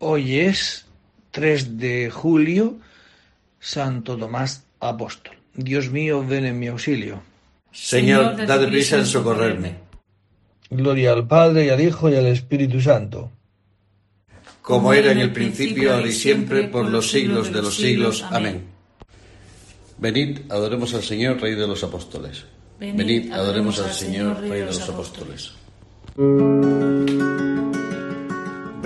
Hoy es 3 de julio, Santo Tomás Apóstol. Dios mío, ven en mi auxilio. Señor, date prisa en socorrerme. Gloria al Padre y al Hijo y al Espíritu Santo. Como era en el principio, ahora y siempre, por los siglos de los siglos. Amén. Venid, adoremos al Señor, Rey de los Apóstoles. Venid, adoremos al Señor, Rey de los Apóstoles.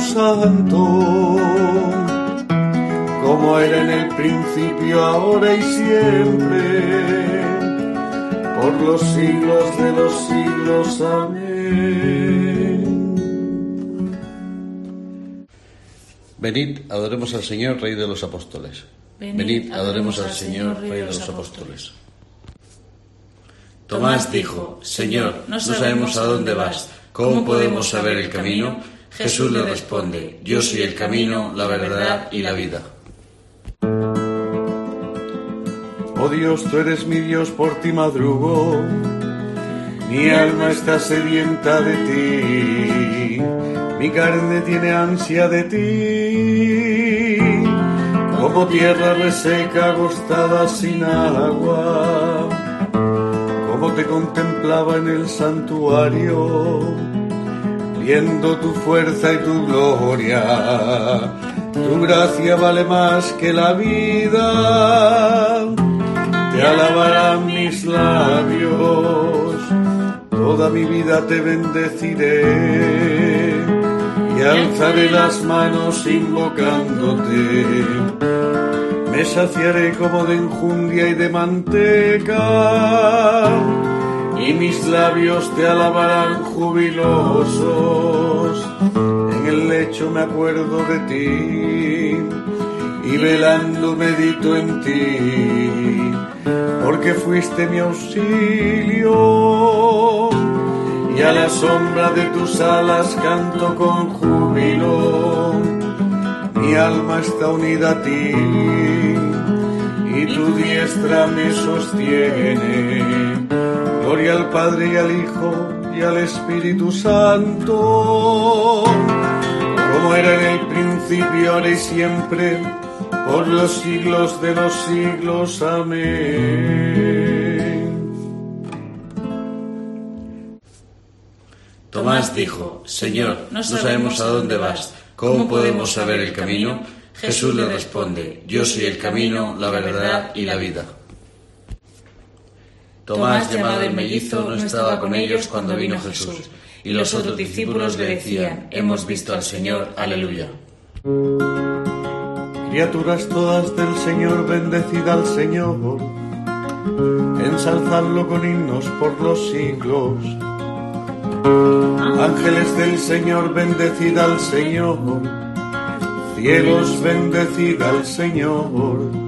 Santo, como era en el principio, ahora y siempre, por los siglos de los siglos. Amén. Venid, adoremos al Señor, Rey de los Apóstoles. Venid, adoremos al Señor, Rey de los Apóstoles. Tomás dijo, Señor, no sabemos a dónde vas ¿Cómo podemos saber el camino? Jesús le responde, yo soy el camino, la verdad y la vida. Oh Dios, tú eres mi Dios, por ti madrugo, mi alma está sedienta de ti, mi carne tiene ansia de ti, como tierra reseca, agostada sin agua. Como te contemplaba en el santuario, viendo tu fuerza y tu gloria. Tu gracia vale más que la vida, te alabarán mis labios, toda mi vida te bendeciré y alzaré las manos invocándote. Me saciaré como de enjundia y de manteca, y mis labios te alabarán jubilosos. En el lecho me acuerdo de ti, y velando medito en ti, porque fuiste mi auxilio, y a la sombra de tus alas canto con júbilo mi alma está unida a ti y tu diestra me sostiene. Gloria al Padre y al Hijo y al Espíritu Santo, como era en el principio, ahora y siempre, por los siglos de los siglos. Amén. Tomás dijo, Señor, no sabemos a dónde vas. ¿Cómo podemos saber el camino? Jesús le responde, yo soy el camino, la verdad y la vida. Tomás, llamado el mellizo, no estaba con ellos cuando vino Jesús, y los otros discípulos le decían, hemos visto al Señor, aleluya. Criaturas todas del Señor, bendecid al Señor, ensalzadlo con himnos por los siglos. Ángeles del Señor, bendecid al Señor, cielos, bendecid al Señor,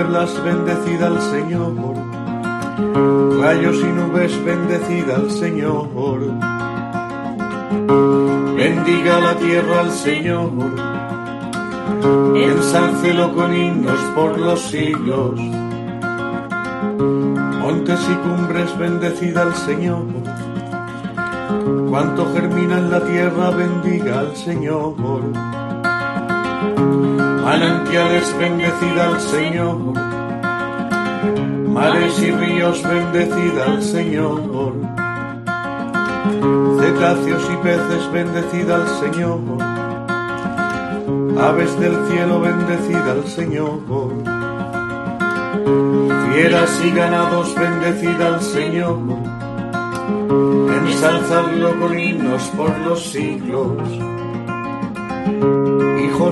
Tinieblas, bendecida al Señor. Rayos y nubes, bendecida al Señor Bendiga la tierra al Señor, ensálcelo con himnos por los siglos. Montes y cumbres, bendecida al Señor. Cuanto germina en la tierra, bendiga al Señor. Manantiales, bendecida al Señor. Mares y ríos, bendecida al Señor cetáceos y peces, bendecida al Señor. Aves del cielo, bendecida al Señor. Fieras y ganados, bendecida al Señor. Ensalzadlo con himnos por los siglos.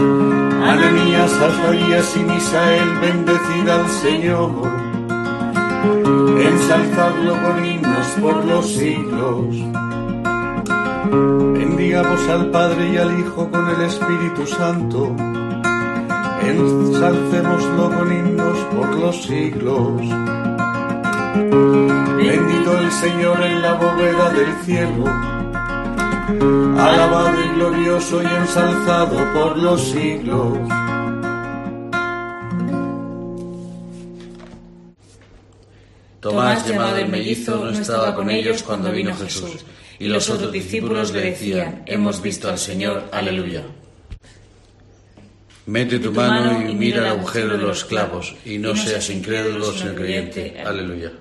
Ananías, Azarías y Misael, bendecid al Señor ensalzadlo con himnos por los siglos. Bendigamos al Padre y al Hijo con el Espíritu Santo. Ensalcémoslo con himnos por los siglos. Bendito el Señor en la bóveda del cielo. Alabado y glorioso y ensalzado por los siglos. Tomás, llamado el mellizo, no estaba con ellos cuando vino Jesús. Y los otros discípulos le decían, hemos visto al Señor, aleluya. Mete tu mano y mira el agujero de los clavos, y no seas incrédulo sino creyente, aleluya.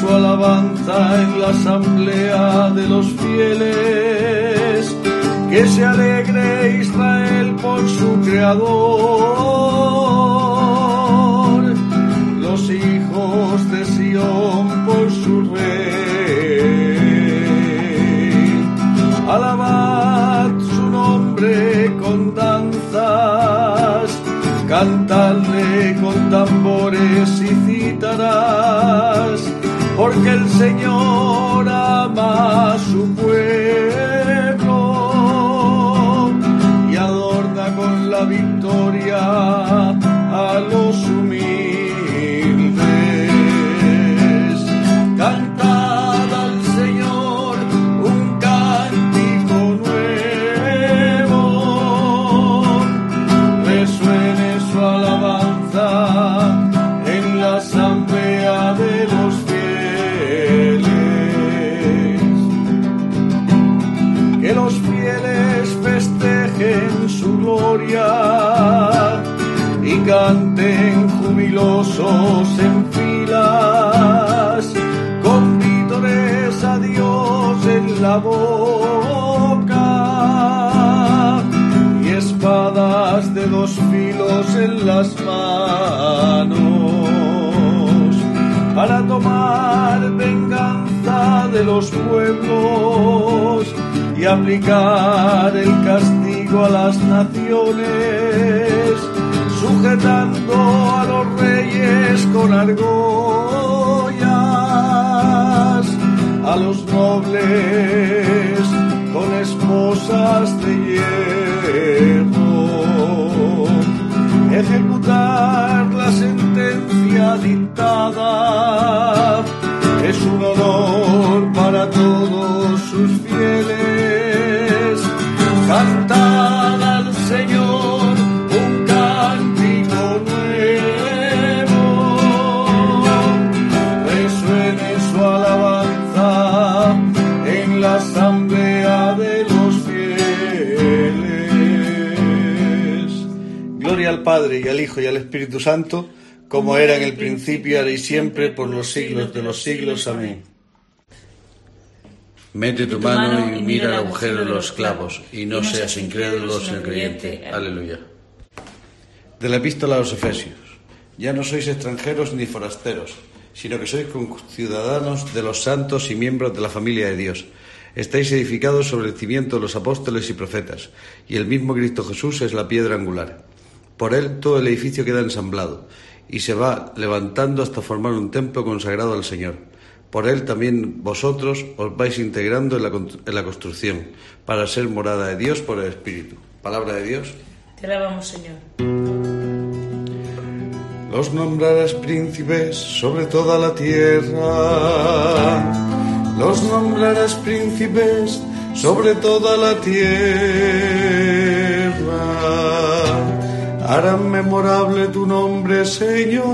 Su alabanza en la asamblea de los fieles, que se alegre Israel por su creador, los hijos de Sión por su rey. Alabad su nombre con danzas, cantadle con tambores y porque el Señor ama a su pueblo y adorna con la victoria a los humildes. Cantad al Señor un cántico nuevo, resuene su alabanza. Canten jubilosos en filas con vítores a Dios en la boca y espadas de dos filos en las manos para tomar venganza de los pueblos y aplicar el castigo a las naciones, sujetando a los reyes con argollas, a los nobles con esposas de hierro, al Hijo y al Espíritu Santo como era en el principio, ahora y siempre, por los siglos de los siglos. Amén. Mete tu mano y mira el agujero de los clavos, y no seas incrédulo sino creyente. Aleluya. De la epístola a los Efesios. Ya no sois extranjeros ni forasteros, sino que sois ciudadanos de los santos y miembros de la familia de Dios. Estáis edificados sobre el cimiento de los apóstoles y profetas, y el mismo Cristo Jesús es la piedra angular. Por él todo el edificio queda ensamblado y se va levantando hasta formar un templo consagrado al Señor. Por él también vosotros os vais integrando en la, en la construcción, para ser morada de Dios por el Espíritu. Palabra de Dios. Te alabamos, Señor. Los nombrarás príncipes sobre toda la tierra. Los nombrarás príncipes sobre toda la tierra harán memorable tu nombre, Señor,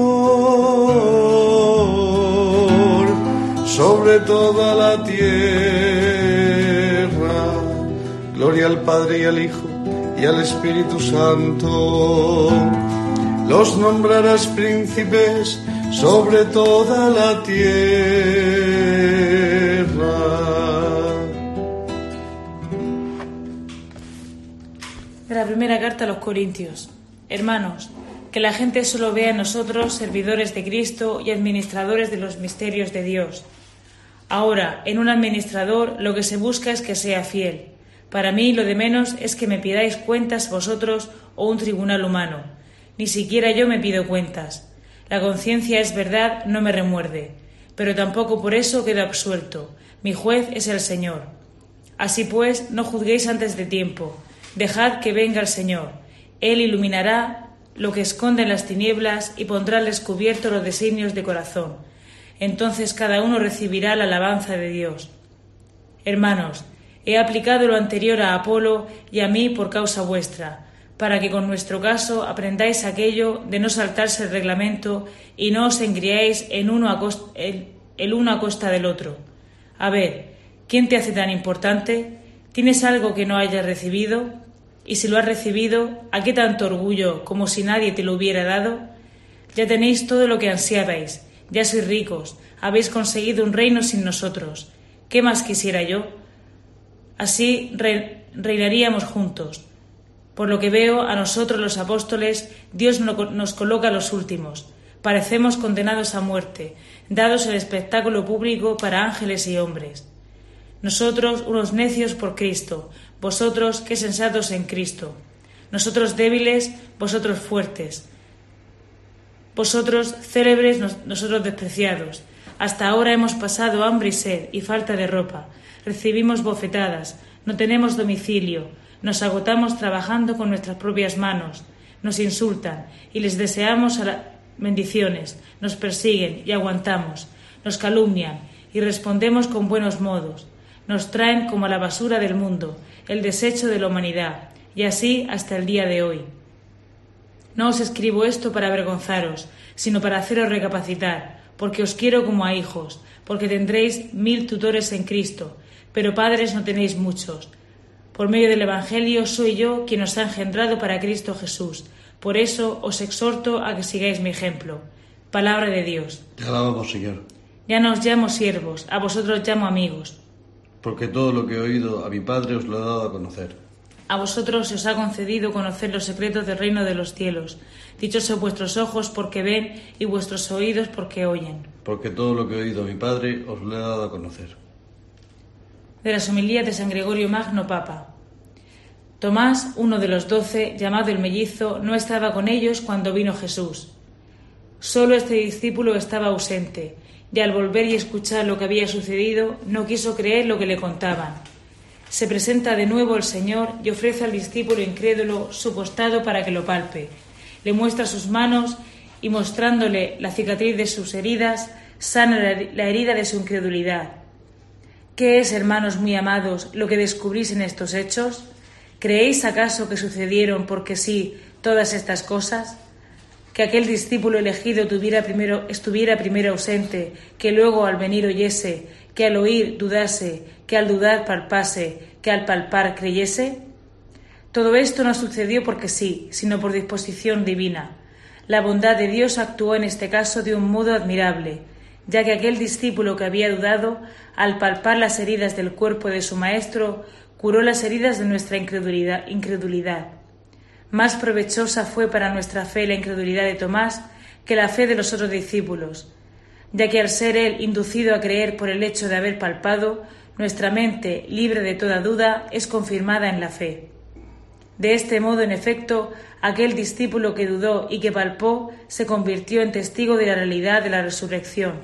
sobre toda la tierra. Gloria al Padre y al Hijo y al Espíritu Santo. Los nombrarás príncipes sobre toda la tierra. La primera carta a los Corintios. Hermanos, que la gente solo vea en nosotros servidores de Cristo y administradores de los misterios de Dios. Ahora, en un administrador lo que se busca es que sea fiel. Para mí lo de menos es que me pidáis cuentas vosotros o un tribunal humano. Ni siquiera yo me pido cuentas. La conciencia es verdad, no me remuerde. Pero tampoco por eso quedo absuelto. Mi juez es el Señor. Así pues, no juzguéis antes de tiempo. Dejad que venga el Señor. Él iluminará lo que esconde en las tinieblas y pondrá al descubierto los designios de corazón. Entonces cada uno recibirá la alabanza de Dios. Hermanos, he aplicado lo anterior a Apolo y a mí por causa vuestra, para que con nuestro caso aprendáis aquello de no saltarse el reglamento y no os engriéis en uno a el, el uno a costa del otro. A ver, ¿quién te hace tan importante? ¿Tienes algo que no hayas recibido? Y si lo has recibido, ¿a qué tanto orgullo como si nadie te lo hubiera dado? Ya tenéis todo lo que ansiabais, ya sois ricos, habéis conseguido un reino sin nosotros. ¿Qué más quisiera yo? Así reinaríamos juntos. Por lo que veo, a nosotros los apóstoles, Dios nos coloca los últimos. Parecemos condenados a muerte, dados el espectáculo público para ángeles y hombres. Nosotros unos necios por Cristo, vosotros que sensatos en Cristo. Nosotros débiles, vosotros fuertes. Vosotros célebres, nosotros despreciados. Hasta ahora hemos pasado hambre y sed y falta de ropa. Recibimos bofetadas, no tenemos domicilio, nos agotamos trabajando con nuestras propias manos. Nos insultan y les deseamos bendiciones, nos persiguen y aguantamos, nos calumnian y respondemos con buenos modos. Nos traen como la basura del mundo, el desecho de la humanidad, y así hasta el día de hoy. No os escribo esto para avergonzaros, sino para haceros recapacitar, porque os quiero como a hijos, porque tendréis mil tutores en Cristo, pero padres no tenéis muchos. Por medio del Evangelio soy yo quien os ha engendrado para Cristo Jesús. Por eso os exhorto a que sigáis mi ejemplo. Palabra de Dios. Te alabamos, Señor. Ya no os llamo siervos, a vosotros llamo amigos. Porque todo lo que he oído a mi Padre os lo he dado a conocer. A vosotros se os ha concedido conocer los secretos del reino de los cielos. Dichos son vuestros ojos porque ven y vuestros oídos porque oyen. Porque todo lo que he oído a mi Padre os lo he dado a conocer. De las homilías de San Gregorio Magno Papa. Tomás, uno de los doce, llamado el mellizo, no estaba con ellos cuando vino Jesús. Solo este discípulo estaba ausente, y al volver y escuchar lo que había sucedido, no quiso creer lo que le contaban. Se presenta de nuevo el Señor y ofrece al discípulo incrédulo su costado para que lo palpe. Le muestra sus manos y mostrándole la cicatriz de sus heridas, sana la herida de su incredulidad. ¿Qué es, hermanos muy amados, lo que descubrís en estos hechos? ¿Creéis acaso que sucedieron porque sí todas estas cosas? Que aquel discípulo elegido estuviera primero ausente, que luego al venir oyese, que al oír dudase, que al dudar palpase, que al palpar creyese? Todo esto no sucedió porque sí, sino por disposición divina. La bondad de Dios actuó en este caso de un modo admirable, ya que aquel discípulo que había dudado, al palpar las heridas del cuerpo de su Maestro, curó las heridas de nuestra incredulidad. Más provechosa fue para nuestra fe la incredulidad de Tomás que la fe de los otros discípulos, ya que al ser él inducido a creer por el hecho de haber palpado, nuestra mente, libre de toda duda, es confirmada en la fe. De este modo, en efecto, aquel discípulo que dudó y que palpó se convirtió en testigo de la realidad de la resurrección.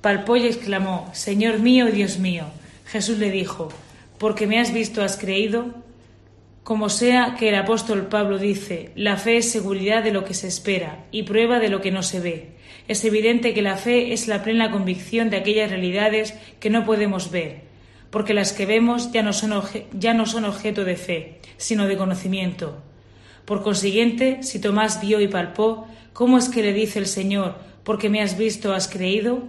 Palpó y exclamó, Señor mío y Dios mío. Jesús le dijo, porque me has visto, has creído. Como sea que el apóstol Pablo dice, la fe es seguridad de lo que se espera y prueba de lo que no se ve. Es evidente que la fe es la plena convicción de aquellas realidades que no podemos ver, porque las que vemos ya no son, ya no son objeto de fe, sino de conocimiento. Por consiguiente, si Tomás vio y palpó, ¿cómo es que le dice el Señor, porque me has visto, has creído?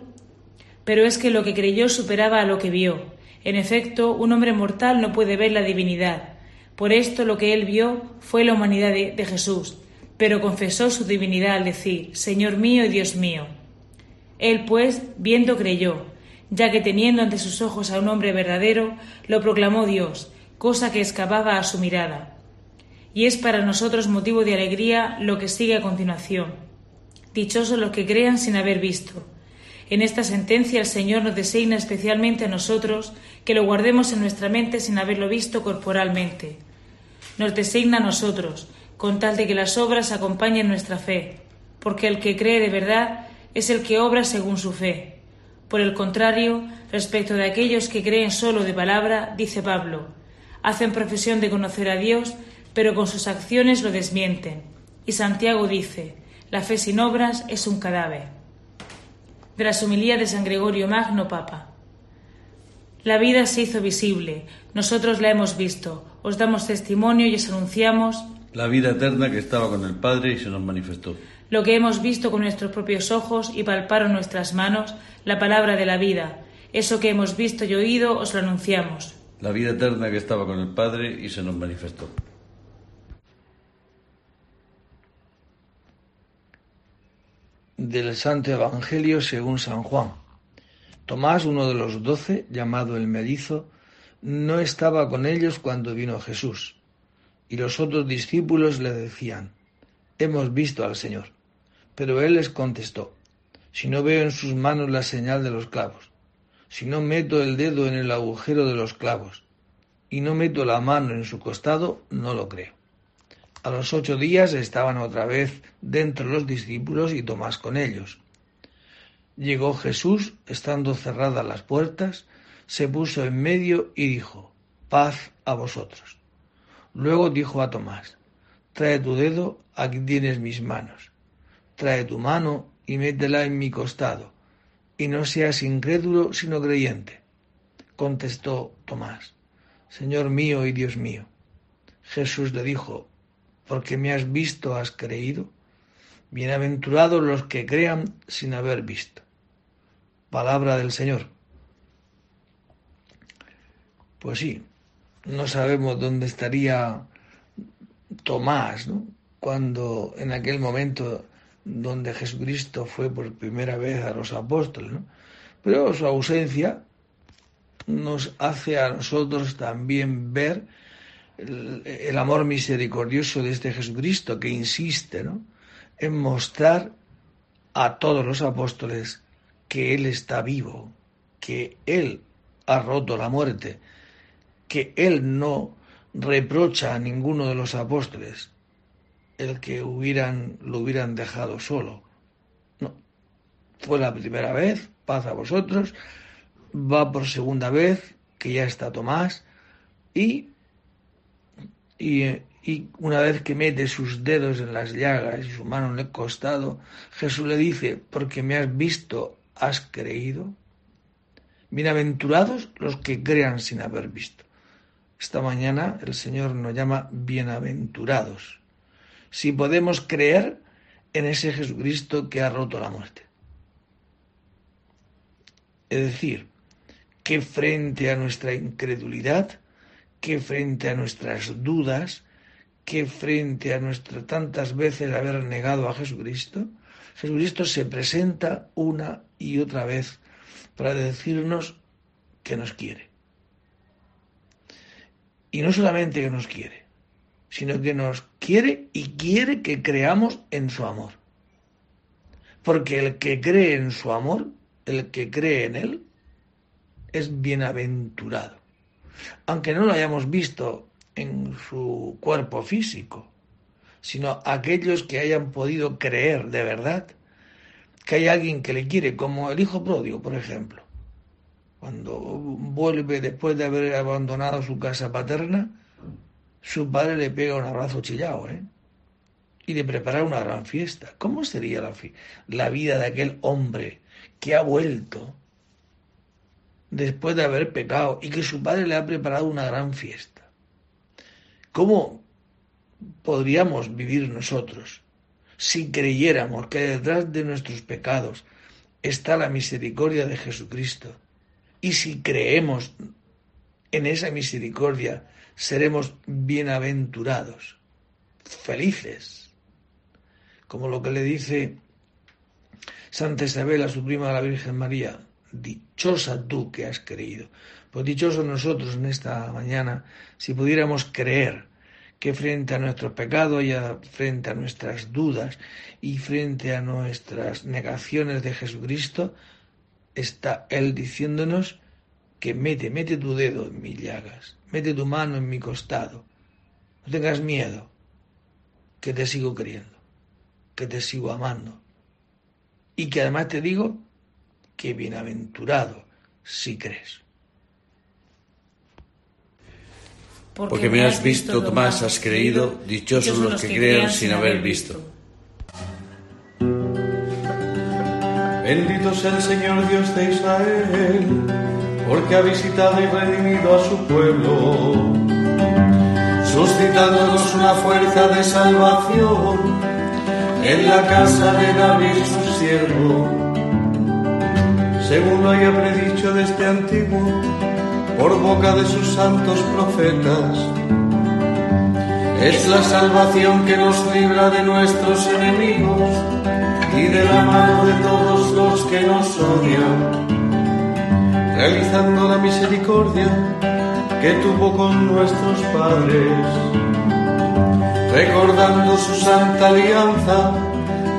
Pero es que lo que creyó superaba a lo que vio, en efecto, un hombre mortal no puede ver la divinidad. Por esto lo que él vio fue la humanidad de, Jesús, pero confesó su divinidad al decir, Señor mío y Dios mío. Él, pues, viendo, creyó, ya que teniendo ante sus ojos a un hombre verdadero, lo proclamó Dios, cosa que escapaba a su mirada. Y es para nosotros motivo de alegría lo que sigue a continuación. Dichosos los que crean sin haber visto. En esta sentencia el Señor nos designa especialmente a nosotros que lo guardemos en nuestra mente sin haberlo visto corporalmente. Nos designa a nosotros, con tal de que las obras acompañen nuestra fe, porque el que cree de verdad es el que obra según su fe. Por el contrario, respecto de aquellos que creen solo de palabra, dice Pablo, hacen profesión de conocer a Dios, pero con sus acciones lo desmienten. Y Santiago dice, la fe sin obras es un cadáver. De la homilía de San Gregorio Magno, Papa. La vida se hizo visible, nosotros la hemos visto, os damos testimonio y os anunciamos la vida eterna que estaba con el Padre y se nos manifestó. Lo que hemos visto con nuestros propios ojos y palparon nuestras manos, la palabra de la vida. Eso que hemos visto y oído os lo anunciamos. La vida eterna que estaba con el Padre y se nos manifestó. Del Santo Evangelio según San Juan. Tomás, uno de los doce, llamado el Medizo, no estaba con ellos cuando vino Jesús. Y los otros discípulos le decían, Hemos visto al Señor. Pero él les contestó, Si no veo en sus manos la señal de los clavos, si no meto el dedo en el agujero de los clavos, y no meto la mano en su costado, no lo creo. A los ocho días estaban otra vez dentro los discípulos y Tomás con ellos. Llegó Jesús, estando cerradas las puertas, se puso en medio y dijo, paz a vosotros. Luego dijo a Tomás, trae tu dedo, aquí tienes mis manos. Trae tu mano y métela en mi costado, y no seas incrédulo sino creyente. Contestó Tomás, Señor mío y Dios mío. Jesús le dijo, porque me has visto, has creído. Bienaventurados los que crean sin haber visto. Palabra del Señor. Pues sí, no sabemos dónde estaría Tomás, ¿no? cuando en aquel momento donde Jesucristo fue por primera vez a los apóstoles, ¿no? pero su ausencia nos hace a nosotros también ver el, amor misericordioso de este Jesucristo que insiste ¿no? en mostrar a todos los apóstoles que Él está vivo, que Él ha roto la muerte, que Él no reprocha a ninguno de los apóstoles el que hubieran, lo hubieran dejado solo. No, fue la primera vez, paz a vosotros, va por segunda vez, que ya está Tomás, y y, una vez que mete sus dedos en las llagas y su mano en el costado, Jesús le dice, porque me has visto, has creído. Bienaventurados los que crean sin haber visto. Esta mañana el Señor nos llama bienaventurados. Si podemos creer en ese Jesucristo que ha roto la muerte. Es decir, que frente a nuestra incredulidad, que frente a nuestras dudas, que frente a nuestras tantas veces haber negado a Jesucristo, Jesucristo se presenta una y otra vez para decirnos que nos quiere. Y no solamente que nos quiere, sino que nos quiere y quiere que creamos en su amor. Porque el que cree en su amor, el que cree en él, es bienaventurado aunque no lo hayamos visto en su cuerpo físico, sino aquellos que hayan podido creer de verdad que hay alguien que le quiere, como el hijo pródigo, por ejemplo. Cuando vuelve después de haber abandonado su casa paterna, su padre le pega un abrazo chillado, ¿eh? Y le prepara una gran fiesta. ¿Cómo sería la vida de aquel hombre que ha vuelto después de haber pecado y que su padre le ha preparado una gran fiesta. ¿Cómo podríamos vivir nosotros si creyéramos que detrás de nuestros pecados está la misericordia de Jesucristo? Y si creemos en esa misericordia, seremos bienaventurados, felices, como lo que le dice Santa Isabel a su prima la Virgen María, dichosa tú que has creído. Pues dichosos nosotros en esta mañana si pudiéramos creer que frente a nuestros pecados y frente a nuestras dudas y frente a nuestras negaciones de Jesucristo, está Él diciéndonos que mete, mete tu dedo en mis llagas, mete tu mano en mi costado, no tengas miedo, que te sigo creyendo, que te sigo amando. Y que además te digo que bienaventurado si crees. Porque me has visto, Tomás, has creído, dichosos los que crean sin haber visto. Bendito sea el Señor Dios de Israel, porque ha visitado y redimido a su pueblo, suscitándonos una fuerza de salvación en la casa de David su siervo según lo haya predicho desde antiguo por boca de sus santos profetas. Es la salvación que nos libra de nuestros enemigos y de la mano de todos los que nos odian, realizando la misericordia que tuvo con nuestros padres, recordando su santa alianza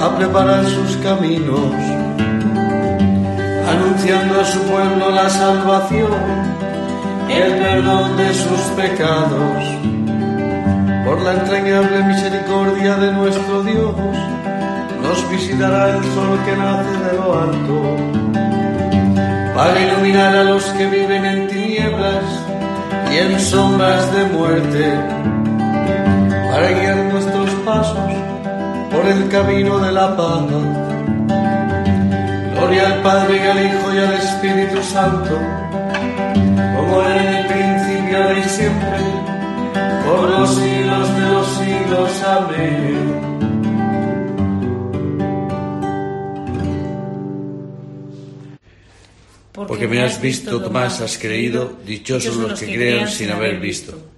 a preparar sus caminos, anunciando a su pueblo la salvación, el perdón de sus pecados, por la entrañable misericordia de nuestro Dios, nos visitará el sol que nace de lo alto, para iluminar a los que viven en tinieblas y en sombras de muerte, para guiar nuestros pasos por el camino de la paz. Gloria al Padre y al Hijo y al Espíritu Santo, como en el principio y siempre, por los siglos de los siglos. Amén. Porque me has visto, Tomás, has creído, dichosos los que crean sin haber visto.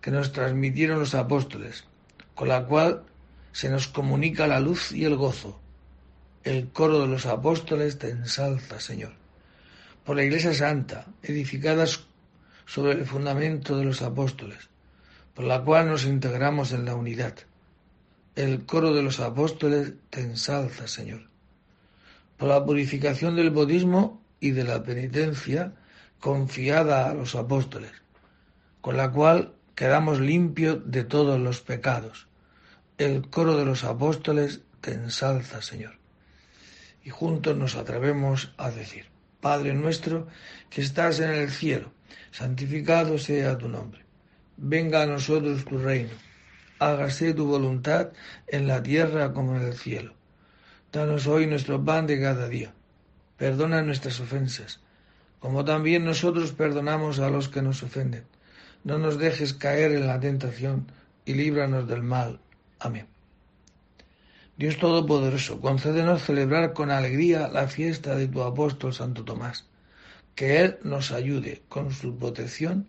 que nos transmitieron los apóstoles, con la cual se nos comunica la luz y el gozo. El coro de los apóstoles te ensalza, Señor. Por la Iglesia Santa, edificada sobre el fundamento de los apóstoles, por la cual nos integramos en la unidad. El coro de los apóstoles te ensalza, Señor. Por la purificación del budismo y de la penitencia confiada a los apóstoles, con la cual quedamos limpios de todos los pecados. El coro de los apóstoles te ensalza, Señor. Y juntos nos atrevemos a decir, Padre nuestro que estás en el cielo, santificado sea tu nombre. Venga a nosotros tu reino. Hágase tu voluntad en la tierra como en el cielo. Danos hoy nuestro pan de cada día. Perdona nuestras ofensas, como también nosotros perdonamos a los que nos ofenden no nos dejes caer en la tentación y líbranos del mal. Amén. Dios Todopoderoso, concédenos celebrar con alegría la fiesta de tu apóstol Santo Tomás, que Él nos ayude con su protección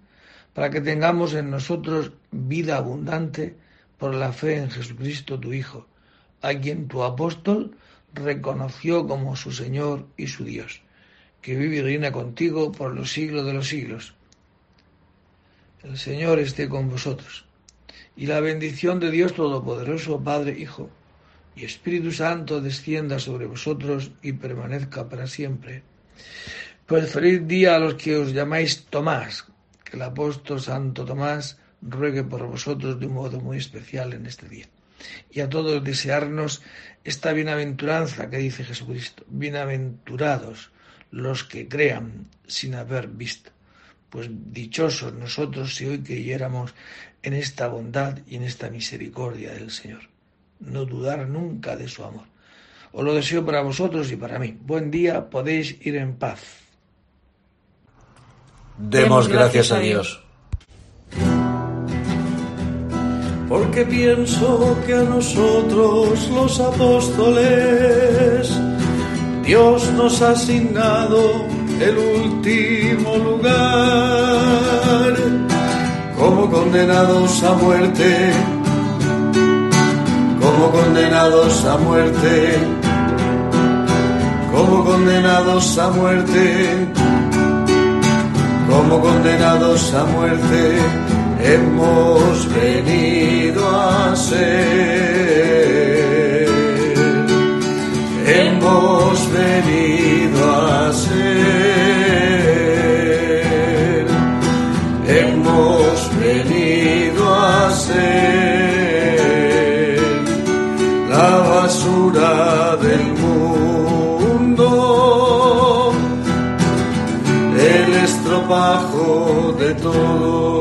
para que tengamos en nosotros vida abundante por la fe en Jesucristo tu Hijo, a quien tu apóstol reconoció como su Señor y su Dios, que vive y reina contigo por los siglos de los siglos. El Señor esté con vosotros. Y la bendición de Dios Todopoderoso, Padre, Hijo y Espíritu Santo descienda sobre vosotros y permanezca para siempre. Pues feliz día a los que os llamáis Tomás, que el apóstol Santo Tomás ruegue por vosotros de un modo muy especial en este día. Y a todos desearnos esta bienaventuranza que dice Jesucristo. Bienaventurados los que crean sin haber visto pues dichosos nosotros si hoy creyéramos en esta bondad y en esta misericordia del Señor. No dudar nunca de su amor. Os lo deseo para vosotros y para mí. Buen día, podéis ir en paz. Demos gracias a Dios. Porque pienso que a nosotros los apóstoles Dios nos ha asignado el último lugar, como condenados a muerte, como condenados a muerte, como condenados a muerte, como condenados a muerte, hemos venido a ser, hemos venido a ser. Del mundo, el estropajo de todo.